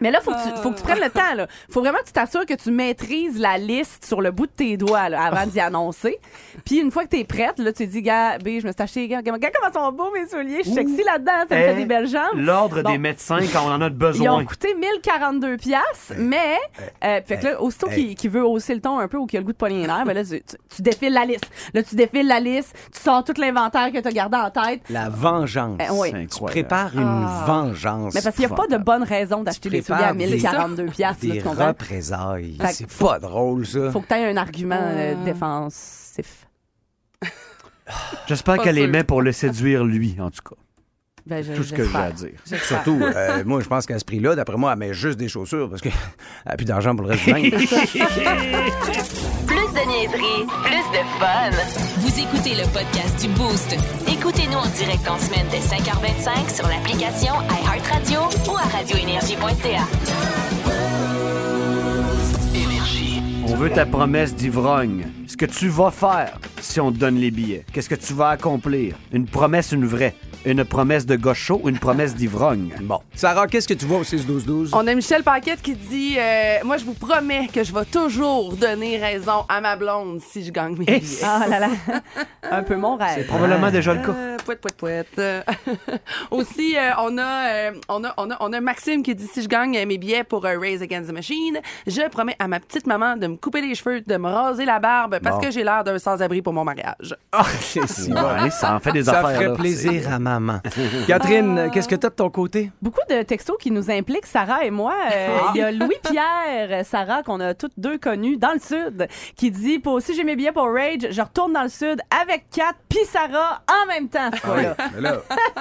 Mais là, faut que tu, faut que tu prennes le temps. Là. Faut vraiment que tu t'assures que tu maîtrises la liste sur le bout de tes doigts là, avant d'y annoncer. Puis une fois que t'es prête, là, tu te dis, gars, B, je me suis acheté, gars, gars, comment sont beaux mes souliers, je suis sexy là-dedans, ça me fait Eh, des belles jambes. L'ordre Bon. des médecins quand on en a Ils besoin. ont coûté 1042 pièces, mais euh, fait que là, aussitôt qu'il qu'il veut hausser le ton un peu ou qu'il a le goût de nerfs, ben là, tu, défiles la liste. Là, tu défiles la liste, tu sors tout l'inventaire que tu as gardé en tête. La vengeance. Eh, oui. Tu prépares une Ah. vengeance. Mais parce qu'il n'y a pas de bonne raison d'acheter des souliers à 1042 pièces, Des comprends? représailles. C'est pas drôle, ça. Faut que tu aies un argument euh, défensif. J'espère qu'elle met pour le séduire, lui, en tout cas. Ben, je- Tout ce que j'ai à dire. Surtout, euh, moi, je pense qu'à ce prix-là, d'après moi, elle met juste des chaussures parce qu'elle n'a plus d'argent pour le reste du de niaiserie, plus de fun. Vous écoutez le podcast du Boost. Écoutez-nous en direct en semaine dès 5h25 sur l'application iHeartRadio ou à radioénergie.ca. On veut ta promesse d'ivrogne. Ce que tu vas faire si on te donne les billets. Qu'est-ce que tu vas accomplir? Une promesse, une vraie. Une promesse de gaucho ou une promesse d'ivrogne? bon. Sarah, qu'est-ce que tu vois au 6-12-12? On a Michel Paquette qui dit euh, Moi, je vous promets que je vais toujours donner raison à ma blonde si je gagne mes Eh, billets. Ah là là. Un peu mon rêve. Probablement déjà le cas. Euh, pouette, pouette, pouette. Euh, Aussi, euh, on, a, euh, on, a, on, a, on a Maxime qui dit si je gagne euh, mes billets pour euh, Raise Against the Machine, je promets à ma petite maman de me couper les cheveux, de me raser la barbe parce Bon. que j'ai l'air d'un sans-abri pour mon mariage. Ah, c'est si bon. Ouais, ça en fait des Ça affaires. ferait là. plaisir à maman. Catherine, qu'est-ce que t'as de ton côté? Beaucoup de textos qui nous impliquent, Sarah et moi. Euh, Il y a Louis-Pierre, euh, Sarah, qu'on a toutes deux connus dans le Sud, qui dit pour, Si j'ai mes billets pour Rage, je retourne dans le Sud avec Kat puis Sarah en même temps. fois-là. Mais là,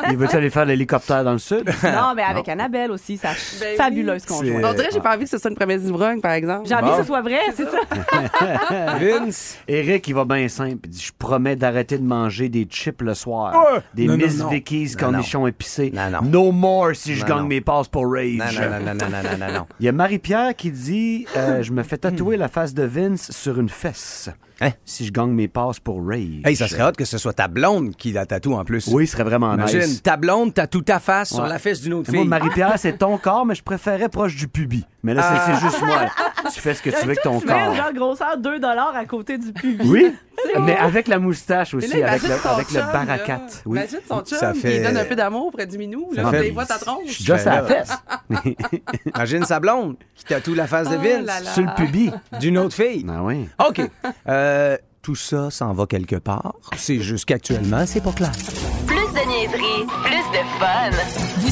Il veut aller faire l'hélicoptère dans le sud? Non, mais avec Annabelle aussi, sa Ben oui. fabuleuse conjointe. On dirait que j'ai pas envie que ce soit une promesse d'ivrogne, par exemple. J'ai envie Bon. que ce soit vrai, c'est ça. Vince. Eric, il va bien simple. Il dit Je promets d'arrêter de manger des chips le soir. Ouais. Des Non, non, Miss non. Twinkies, non, cornichons non. Non, non. No more si je gagne mes passes pour Rage. Non, non, non, non, non, non, Il y a Marie-Pierre qui dit euh, Je me fais tatouer la face de Vince sur une fesse. Hein? Si je gagne mes passes pour Rage. Hey, ça serait hot que ce soit ta blonde qui la tatoue en plus. Oui, ce serait vraiment Imagine, ta blonde tatoue ta face sur la fesse d'une autre fille. Moi, Marie-Pierre, c'est ton corps, mais je préférais proche du pubis. Mais là, c'est ah. juste moi. Tu fais ce que tu veux avec ton tu mets corps. genre grosseur 2 à côté du pubis. Oui, mais avec la moustache aussi, avec le, avec le baracat. Oui. Imagine son chum Ça qui fait- donne un peu d'amour près du minou. Là, fait- il voit ta Je tronche. suis déjà la Ben fesse. Imagine sa blonde qui tatoue la face de Oh Vince. Sur le pubis. d'une autre fille. Ah oui. OK. Euh, tout ça s'en va quelque part. C'est juste qu'actuellement, c'est pas clair. Plus de niaiserie, plus de fun.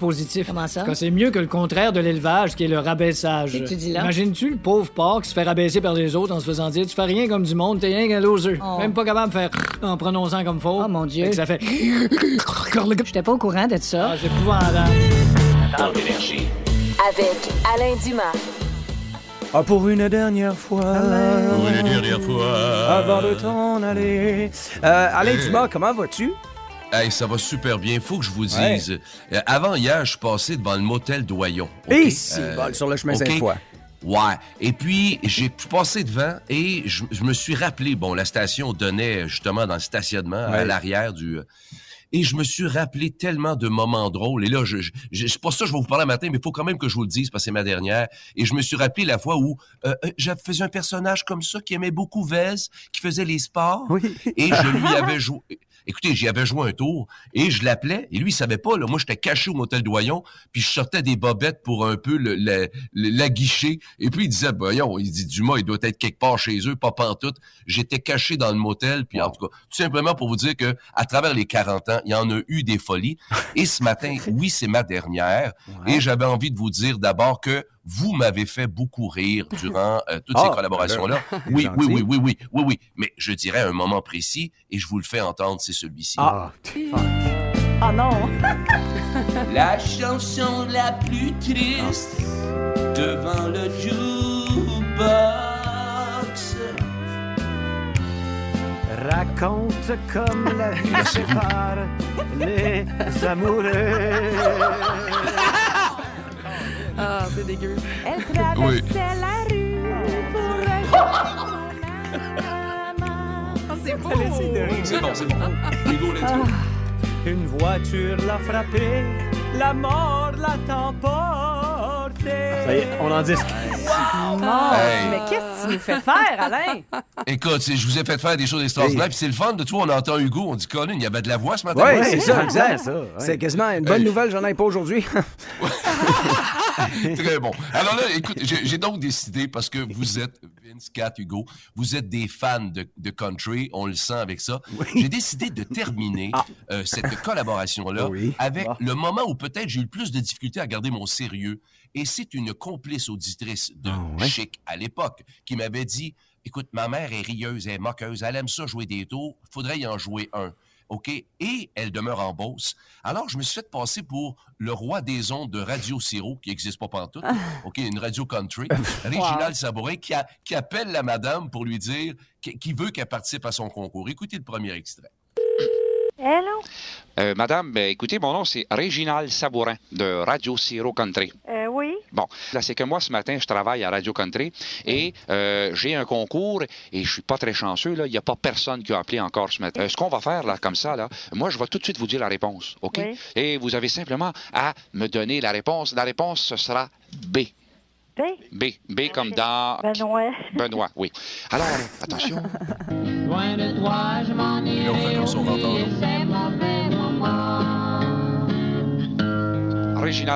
positif. Comment ça? Quand c'est mieux que le contraire de l'élevage, qui est le rabaissage. Qu'est-ce que tu dis là? Imagines-tu le pauvre porc qui se fait rabaisser par les autres en se faisant dire Tu fais rien comme du monde, t'es rien qu'un loser. Oh. Même pas capable de faire en prononçant comme faux. Oh mon Dieu. Fait que ça fait. J'étais pas au courant de ça. Ah, c'est épouvantable. Dans l'énergie. Avec Alain Dumas. Ah, pour une dernière fois. Pour une dernière fois. Avant de t'en aller. Euh, Alain Dumas, comment vas-tu? Hey, ça va super bien. Faut que je vous Ouais. dise. euh, avant hier, je suis passé devant le motel Doyon. OK? Et c'est bon, sur le chemin OK? Sainte-Foy. Ouais. Et puis, j'ai passé devant et je, je me suis rappelé, bon, la station donnait justement dans le stationnement à Ouais. l'arrière du... euh, Et je me suis rappelé tellement de moments drôles. Et là, je, je, je- c'est pas ça que je vais vous parler matin, mais il faut quand même que je vous le dise parce que c'est ma dernière. Et je me suis rappelé la fois où euh, euh, je faisais un personnage comme ça qui aimait beaucoup Vez, qui faisait les sports. Et je lui avais joué. Écoutez, j'y avais joué un tour et je l'appelais et lui il savait pas là. Moi j'étais caché au motel Doyon puis je sortais des bobettes pour un peu le, le- le- l'aguicher et puis il disait voyons, il dit Dumas il doit être quelque part chez eux, pas pantoute. J'étais caché dans le motel puis en tout cas tout simplement pour vous dire que à travers les 40 ans il y en a eu des folies et ce matin oui c'est ma dernière et j'avais envie de vous dire d'abord que vous m'avez fait beaucoup rire durant euh, toutes Ah, ces collaborations-là. ben là, Oui, oui, oui, oui, oui, oui, oui. Mais je dirais un moment précis et je vous le fais entendre, c'est celui-ci. Ah. Oh non! La chanson la plus triste devant le jukebox. Raconte comme la vie sépare les amoureux. Ah, c'est dégueu. Elle traversait Oui. la rue pour Ah, c'est beau. C'est bon, c'est bon. Hugo, let's go. Une voiture l'a frappé, la mort l'a emporté. Ça y est, on en dit. Mon Hey. Mais qu'est-ce que tu nous fais faire, Alain? Écoute, je vous ai fait faire des choses extraordinaires, puis c'est le fun de tout. On entend Hugo, on dit Colin, il y avait de la voix ce matin. Oui, c'est ça, exact. ça, ouais. C'est quasiment une bonne Hey. nouvelle, j'en ai pas aujourd'hui. Très bon. Alors là, écoute, j'ai donc décidé, parce que vous êtes, Vince, Kat, Hugo, vous êtes des fans de, de country, on le sent avec ça. J'ai décidé de terminer euh, cette collaboration-là Oui. avec Ah. le moment où peut-être j'ai eu le plus de difficulté à garder mon sérieux. Et c'est une complice auditrice de Ah, Chic à l'époque qui m'avait dit Écoute, ma mère est rieuse, elle est moqueuse, elle aime ça jouer des tours, faudrait y en jouer un. OK? Et elle demeure en Beauce. Alors, je me suis fait passer pour le roi des ondes de Radio Siro, qui n'existe pas pantoute. OK? Une radio country. Réginald Sabourin, qui, a- qui appelle la madame pour lui dire qu'il qui veut qu'elle participe à son concours. Écoutez le premier extrait. Hello? Euh, madame, ben, écoutez, mon nom, c'est Réginald Sabourin de Radio Siro Country. Euh? Bon, là, c'est que moi, ce matin, je travaille à Radio Country et euh, j'ai un concours et je suis pas très chanceux, là. Il n'y a pas personne qui a appelé encore ce matin. Euh, ce qu'on va faire, là, comme ça, là, moi, je vais tout de suite vous dire la réponse, OK? Oui. Et vous avez simplement à me donner la réponse. La réponse, ce sera B. B? B. B comme dans... Benoît. Benoît, oui. Alors, attention. Loin de toi, je m'en Et là, on fait comme ça,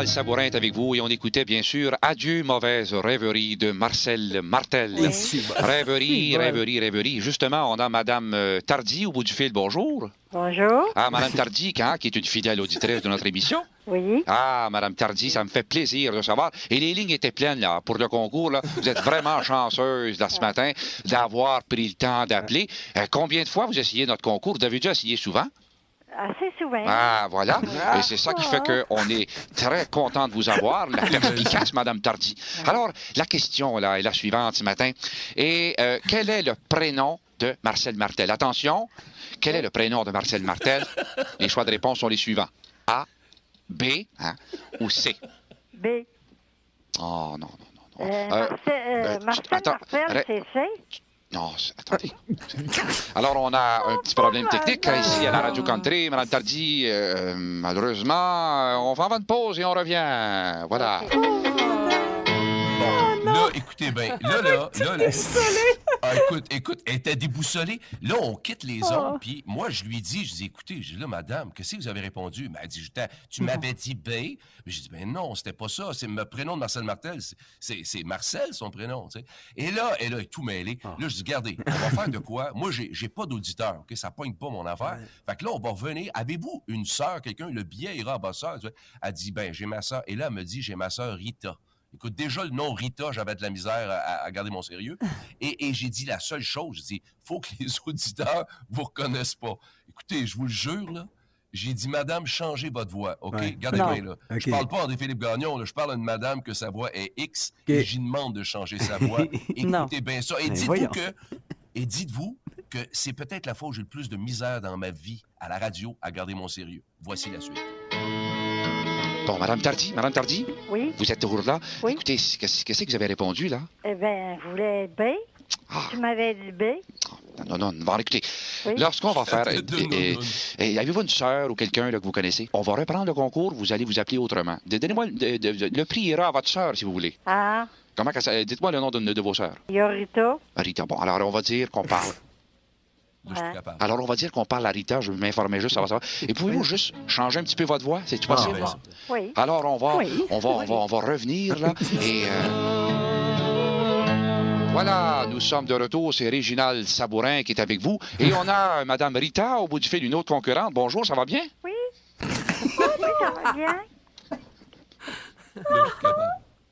Sabourin est avec vous et on écoutait bien sûr Adieu mauvaise rêverie de Marcel Martel. Rêverie, rêverie, rêverie. Justement, on a Madame euh, Tardy au bout du fil. Bonjour. Bonjour. Ah, Madame Tardy, hein, qui est une fidèle auditrice de notre émission. Oui. Ah, Madame Tardy, ça me fait plaisir de savoir. Et les lignes étaient pleines là pour le concours. Là. Vous êtes vraiment chanceuse là, ce matin d'avoir pris le temps d'appeler. Euh, combien de fois vous essayez notre concours? Vous avez déjà essayé souvent? Assez souvent. Ah, voilà. Et c'est ça qui fait qu'on est très content de vous avoir, la perspicace, Madame Tardy. Alors, la question là est la suivante ce matin. Et euh, quel est le prénom de Marcel Martel? Attention, quel est le prénom de Marcel Martel? Les choix de réponse sont les suivants. A, B hein, ou C? B. Oh, non, non. Euh, Euh, Marcel, euh, euh, Marcel attends, Marcel, ré- c'est C? Non, attendez. Alors, on a un petit problème technique euh, ici à la Radio Country. Madame Tardy, euh, malheureusement, euh, on va en une pause et on revient. Voilà. Là, écoutez bien, là, là, là, là. Ah, écoute, écoute, elle était déboussolée. Là, on quitte les Oh. ondes, puis moi, je lui dis, je dis, écoutez, je dis, là, madame, qu'est-ce que vous avez répondu? Elle m'a dit, je tu m'avais dit B. Mais j'ai dit, ben non, c'était pas ça. C'est le prénom de Marcel Martel. C'est- Marcel, son prénom, tu sais. Et là, elle a tout mêlé. Ah. Là, je dis, regardez, on va faire de quoi? Moi, j'ai pas d'auditeur, OK? Ça pogne pas mon affaire. Fait que là, on va revenir. Avez-vous une sœur, quelqu'un? Le billet ira à ma sœur. Elle dit, ben, j'ai ma sœur. Et là, elle me dit, j'ai ma sœur Rita. Écoute, déjà, le nom Rita, j'avais de la misère à, à garder mon sérieux. Et, et j'ai dit la seule chose, j'ai dit, faut que les auditeurs vous reconnaissent pas. Écoutez, je vous le jure, là, j'ai dit, madame, changez votre voix, OK? Ouais. Gardez Non. bien, là. OK. Je parle pas à Philippe Gagnon, là, je parle à une madame que sa voix est X, et j'y demande de changer sa voix. Écoutez bien ça. Et dites-vous que, et dites-vous que c'est peut-être la fois où j'ai le plus de misère dans ma vie à la radio à garder mon sérieux. Voici la suite. Bon, Madame Tardy, Madame Tardy, Oui. vous êtes toujours là? Oui. Écoutez, qu'est-ce que vous avez répondu, là? Eh bien, je voulais B. Ah. Tu m'avais dit B. Non, non, non. Bon, écoutez, Oui. là, ce qu'on va faire... Avez-vous une sœur ou quelqu'un que vous connaissez? On va reprendre le concours, vous allez vous appeler autrement. Donnez-moi... le prix ira à votre sœur, si vous voulez. Ah, Comment Dites-moi le nom de, de vos sœurs. Yorita. Rita. Bon, alors on va dire qu'on parle. Là, je suis plus capable. Alors on va dire qu'on parle à Rita. Je vais m'informer juste, ça va savoir. Et pouvez-vous juste changer un petit peu votre voix? C'est-tu Ah, possible? ben, Oui. Alors on va, Oui. on va, on va, on va revenir là. Et euh, voilà, nous sommes de retour. C'est Réginald Sabourin qui est avec vous. Et on a euh, Madame Rita au bout du fil, une autre concurrente. Bonjour, ça va bien? Oui. Oui, ça va bien.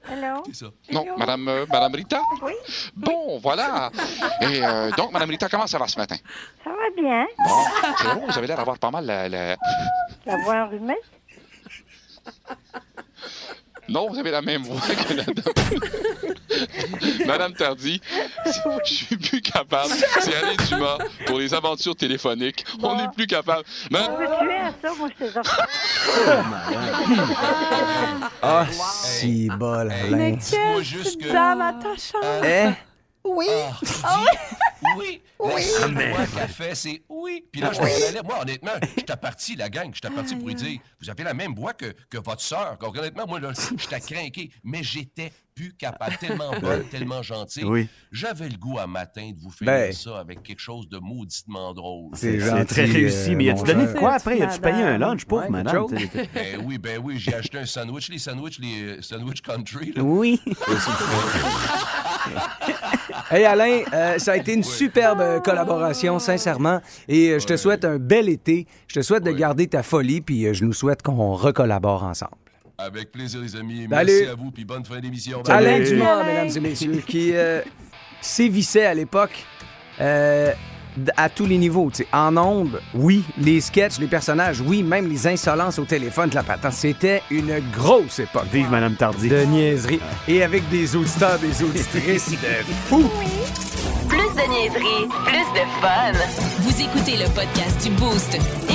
Hello? Ça. Non, Madame, euh, Madame Rita? Oui. Bon, voilà. Et euh, donc, Madame Rita, comment ça va ce matin? Ça va bien. Bon, c'est drôle, vous avez l'air d'avoir pas mal la, la- La voix enrhumée. Non, vous avez la même voix que la dame. Madame Tardy, je suis plus capable. C'est Alain Dumas pour les aventures téléphoniques. On n'est plus capable. Madame-. Ah, si bol, Alain. Mais quelle juste petite que- dame attachante. Oui. Ah, tu dis oui. La seule voix qu'elle fait, c'est oui. Puis là, je m'en allais. Moi, honnêtement, j'étais parti, la gang, j'étais parti pour lui dire Vous avez la même voix que, que votre sœur. Donc, honnêtement, moi, là, j'étais craqué. Mais j'étais plus capable. Tellement bonne, tellement gentille. Oui. J'avais le goût à matin de vous faire Ben. ça avec quelque chose de mauditement drôle. C'est très réussi. euh, mais as-tu donné de quoi après? As-tu payé un lunch, pauvre Ouais, madame? Ben oui, ben oui, j'ai acheté un sandwich, les sandwichs, les euh, sandwich country. là. Oui. hey Alain, euh, ça a été une superbe collaboration, sincèrement. Et euh, je te souhaite un bel été. Je te souhaite de garder ta folie, puis je nous souhaite qu'on recollabore ensemble. Avec plaisir, les amis. Salut. Merci à vous, puis bonne fin d'émission. Bye. Alain Salut. Dumas, mesdames et messieurs, qui euh, sévissait à l'époque euh, d- à tous les niveaux. tu sais. En ondes, oui. Les sketchs, les personnages, oui. Même les insolences au téléphone de la patente. C'était une grosse époque. Vive Madame Tardy. De niaiserie. Et avec des auditeurs, des auditrices de fou. Plus de niaiserie, plus de fun. Vous écoutez le podcast du Boost.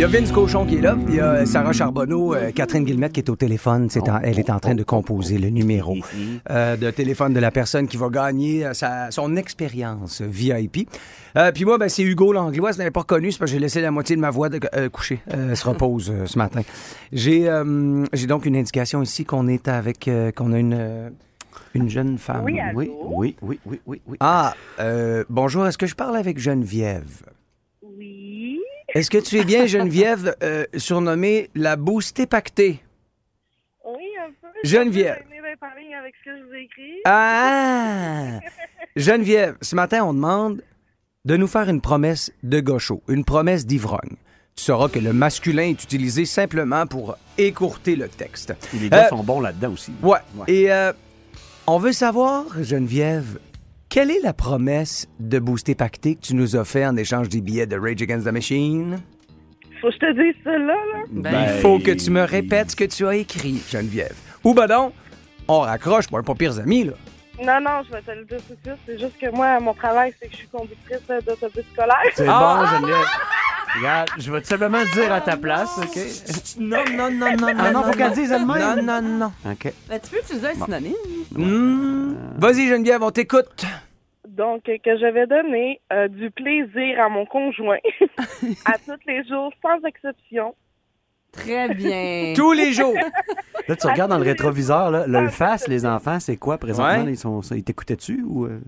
Il y a Vince Cochon qui est là, il y a Sarah Charbonneau, euh, Catherine Guillemette qui est au téléphone. C'est en- elle est en train de composer le numéro euh, de téléphone de la personne qui va gagner euh, sa- son expérience VIP. Euh, Puis moi, ben, c'est Hugo Langlois. Je l'avais pas reconnu, c'est parce que j'ai laissé la moitié de ma voix de, euh, couchée. Euh, se repose euh, ce matin. J'ai euh, j'ai donc une indication ici qu'on est avec, euh, qu'on a une, euh, une jeune femme. Oui, allô? Oui, oui, oui, oui, oui, oui. Ah, euh, bonjour, est-ce que je parle avec Geneviève? Oui. Est-ce que tu es bien Geneviève, euh, surnommée la boostée pactée? Oui, un peu. Geneviève. Je suis d'être en ligne avec ce que je vous ai écrit. Ah! Geneviève, ce matin, on demande de nous faire une promesse de gaucho, une promesse d'ivrogne. Tu sauras que le masculin est utilisé simplement pour écourter le texte. Les gars Euh, sont bons là-dedans aussi. Ouais. Et euh, on veut savoir, Geneviève, quelle est la promesse de booster pacté que tu nous as fait en échange des billets de Rage Against the Machine? Faut que je te dise ça là, là. Ben, Il faut que tu me répètes ce que tu as écrit, Geneviève. Ou ben donc, on raccroche pour un pas pires amis, là. Non, non, je vais te le dire tout de suite. C'est juste que moi, mon travail, c'est que je suis conductrice d'autobus scolaire. C'est Ah! bon, Geneviève. Regarde, je vais tout simplement dire à ta place, OK? Non, non, non, non, Ah non, faut qu'elle dise elle-même. Non, non, non. OK. Ben, tu peux utiliser un synonyme. Hmm. Vas-y, Geneviève, on t'écoute. Donc, euh, que je vais donner euh, du plaisir à mon conjoint à tous les jours, sans exception. Très bien. Tous les jours. Là, tu regardes dans le rétroviseur, là, le face, les enfants, c'est quoi présentement? Ouais. Ils, sont, ils t'écoutaient-tu ou. euh?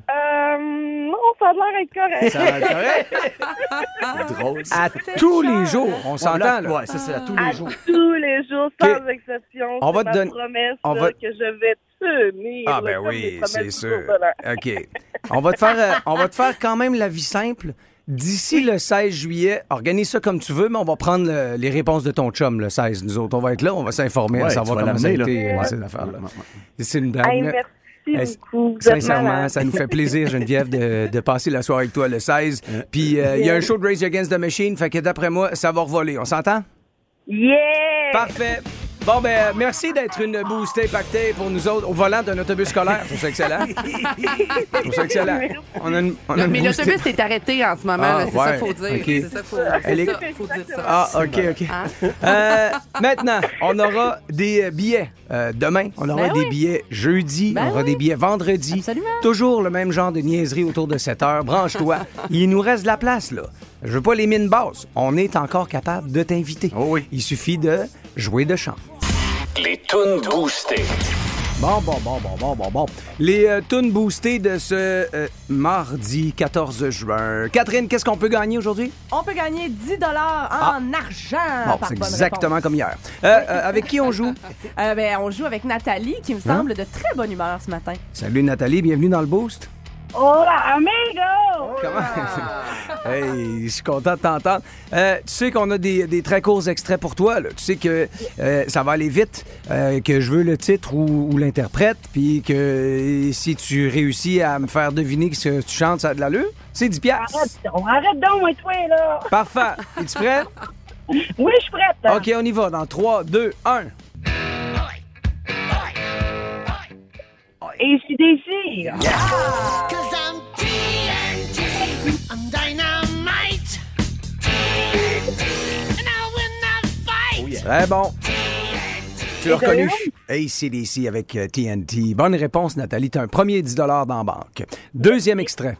Euh, a l'air être correct. Ça va être correct. Drôle. À tous les jours, on s'entend, là, là. Ouais, ça, c'est à tous À les jours. tous les jours, sans exception. On va C'est te ma donner- promesse on là, va- que je vais tenir. Ah là, ben comme les oui, promesses c'est du sûr. OK. On va te faire euh, on va te faire quand même la vie simple. D'ici le 16 juillet, organise ça comme tu veux, mais on va prendre le- les réponses de ton chum le 16. Nous autres, on va être là, on va s'informer à Ouais, savoir tu vas comment ça a l'amener, été là. euh, Ouais. C'est une blague. Hey, mais- merci Eh, beaucoup. Vous Sincèrement, ça nous fait plaisir, Geneviève, de, de passer la soirée avec toi le 16. Puis euh, il y a un show de Race Against the Machine, fait que d'après moi, ça va revoler. On s'entend? Yeah! Parfait. Bon, ben, merci d'être une boostée pactée pour nous autres au volant d'un autobus scolaire. Je trouve ça excellent. Je trouve ça excellent. On a une, on a une Mais boostée- l'autobus est arrêté en ce moment, Ah, c'est ouais, ça qu'il faut dire. C'est ça qu'il faut, Elle c'est est- ça, faut dire ça. Ah, OK, OK. Hein? Euh, maintenant, on aura des euh, billets euh, demain. On aura Ben des oui. billets jeudi. Ben on aura des billets vendredi. Absolument. Toujours le même genre de niaiserie autour de 7 heures. Branche-toi. Il nous reste de la place, là. Je veux pas les mines basses. On est encore capable de t'inviter. Oh oui. Il suffit de jouer de chant. Les tunes boostées. Bon, bon, bon, bon, bon, bon, bon. Les euh, tunes boostées de ce euh, mardi 14 juin. Catherine, qu'est-ce qu'on peut gagner aujourd'hui? On peut gagner 10 dollars en argent. Ah. Bon, par c'est bonne exactement réponse. comme hier. Euh, euh, avec qui on joue? Euh, ben, on joue avec Nathalie, qui me Hein? semble de très bonne humeur ce matin. Salut Nathalie, bienvenue dans le Boost. Hola, amigo! Comment? hey, je suis content de t'entendre. Euh, tu sais qu'on a des, des très courts extraits pour toi. là. Tu sais que euh, ça va aller vite, euh, que je veux le titre ou, ou l'interprète, puis que si tu réussis à me faire deviner ce que tu chantes, ça a de l'allure. C'est 10 piastres. Arrête donc, arrête donc, moi, toi, là! Parfait. Es-tu prêt? Oui, je suis prête. OK, on y va. Dans 3, 2, 1. Et si d'ici. Cause I'm TNT, Très bon. Tu l'as reconnu. ACDC avec euh, TNT. Bonne réponse, Nathalie. T'as un premier 10 dans la banque. Deuxième extrait.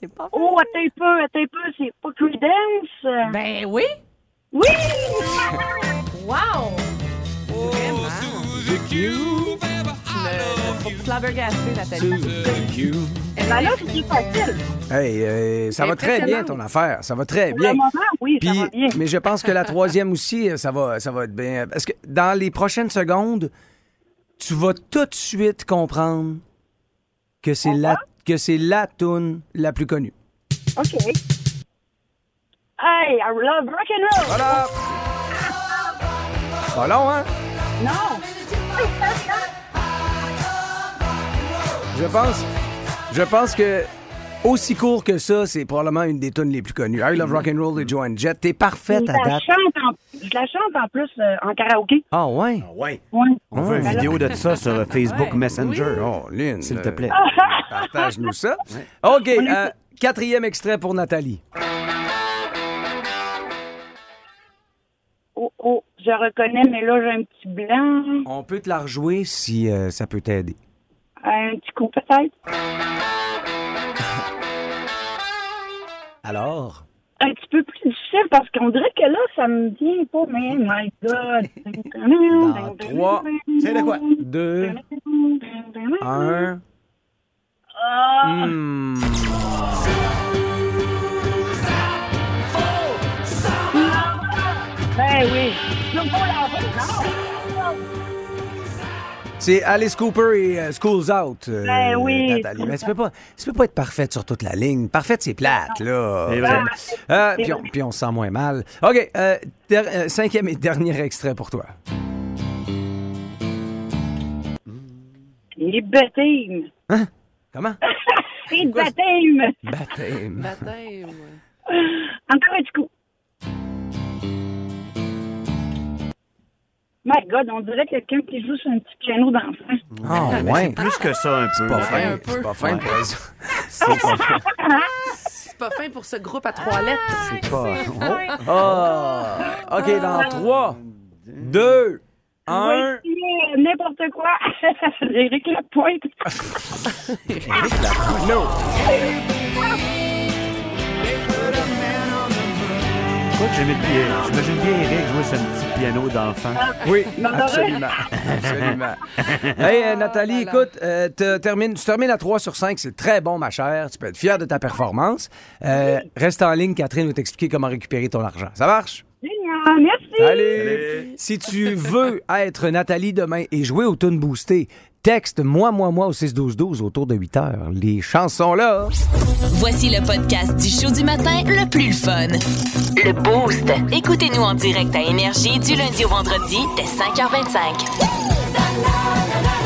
C'est pas Oh, attends un peu, attends un peu, c'est pas Creedence? Ben oui! Oui! Wow! Faut flabbergaster, Nathalie. Ben là, c'est facile. Hey, euh, ça va très bien ton affaire. Ça va très bien. le moment, oui, ça Puis- va bien. Mais je pense que la troisième aussi, euh, ça va, ça va être bien. Parce que dans les prochaines secondes, tu vas tout de suite comprendre que c'est la, que c'est la toune la plus connue. OK. Hey, I love rock'n'roll! Voilà! Pas long, hein? Non! Je pense, je pense que aussi court que ça, c'est probablement une des tunes les plus connues. I Love Rock'n'Roll de Joan Jett. T'es parfaite je, à la date. chante en, je la chante en plus euh, en karaoké. Ah ouais? ouais. Ouais. On veut une Ah. vidéo de ça sur euh, Facebook Messenger. Oh, Lynn. S'il te plaît. Partage-nous ça. OK. euh, quatrième extrait pour Nathalie. Oh, oh, je reconnais, mais là, j'ai un petit blanc. On peut te la rejouer si euh, ça peut t'aider. Un petit coup, peut-être? Alors? Un petit peu plus difficile parce qu'on dirait que là, ça me vient pas, mais my God. Dans trois. C'est de quoi? Deux. Un. Ah, Hmm. Ben oui. Je pas la. C'est Alice Cooper et euh, School's Out. euh, Ben oui. Nathalie. Mais tu peux, pas, tu peux pas être parfaite sur toute la ligne. Parfaite, c'est plate, là. C'est vrai. Euh, C'est puis, on, vrai. puis on se sent moins mal. OK. euh, der- euh, cinquième et dernier extrait pour toi. Les baptêmes. Hein? Comment? Les baptêmes. Baptême. Baptême. Encore un petit coup. My God, on dirait quelqu'un qui joue sur un petit piano d'enfant. Ah, Mais ouais. C'est plus que ça un peu. C'est pas fin. C'est pas fin, pour. C'est pas fin. C'est pas fin pour ce groupe à trois lettres. C'est pas. Ah! OK, dans 3, 2, 1. Voici, euh, n'importe quoi. Éric Lapointe. Non. Écoute, j'aimais bien- J'imagine bien Eric jouer sur un petit piano d'enfant. Oui, absolument. absolument. Hey, euh, Nathalie, écoute, euh, te- termine, tu termines à 3 sur 5. C'est très bon, ma chère. Tu peux être fière de ta performance. Euh, Reste en ligne, Catherine va t'expliquer comment récupérer ton argent. Ça marche? Génial, merci. Salut! Si tu veux être Nathalie demain et jouer au Tune Boosté, texte moi, moi, moi au 6-12-12 autour de 8 heures. Les chansons là. Voici le podcast du show du matin le plus le fun. Le Boost. Écoutez-nous en direct à Énergie du lundi au vendredi dès 5h25.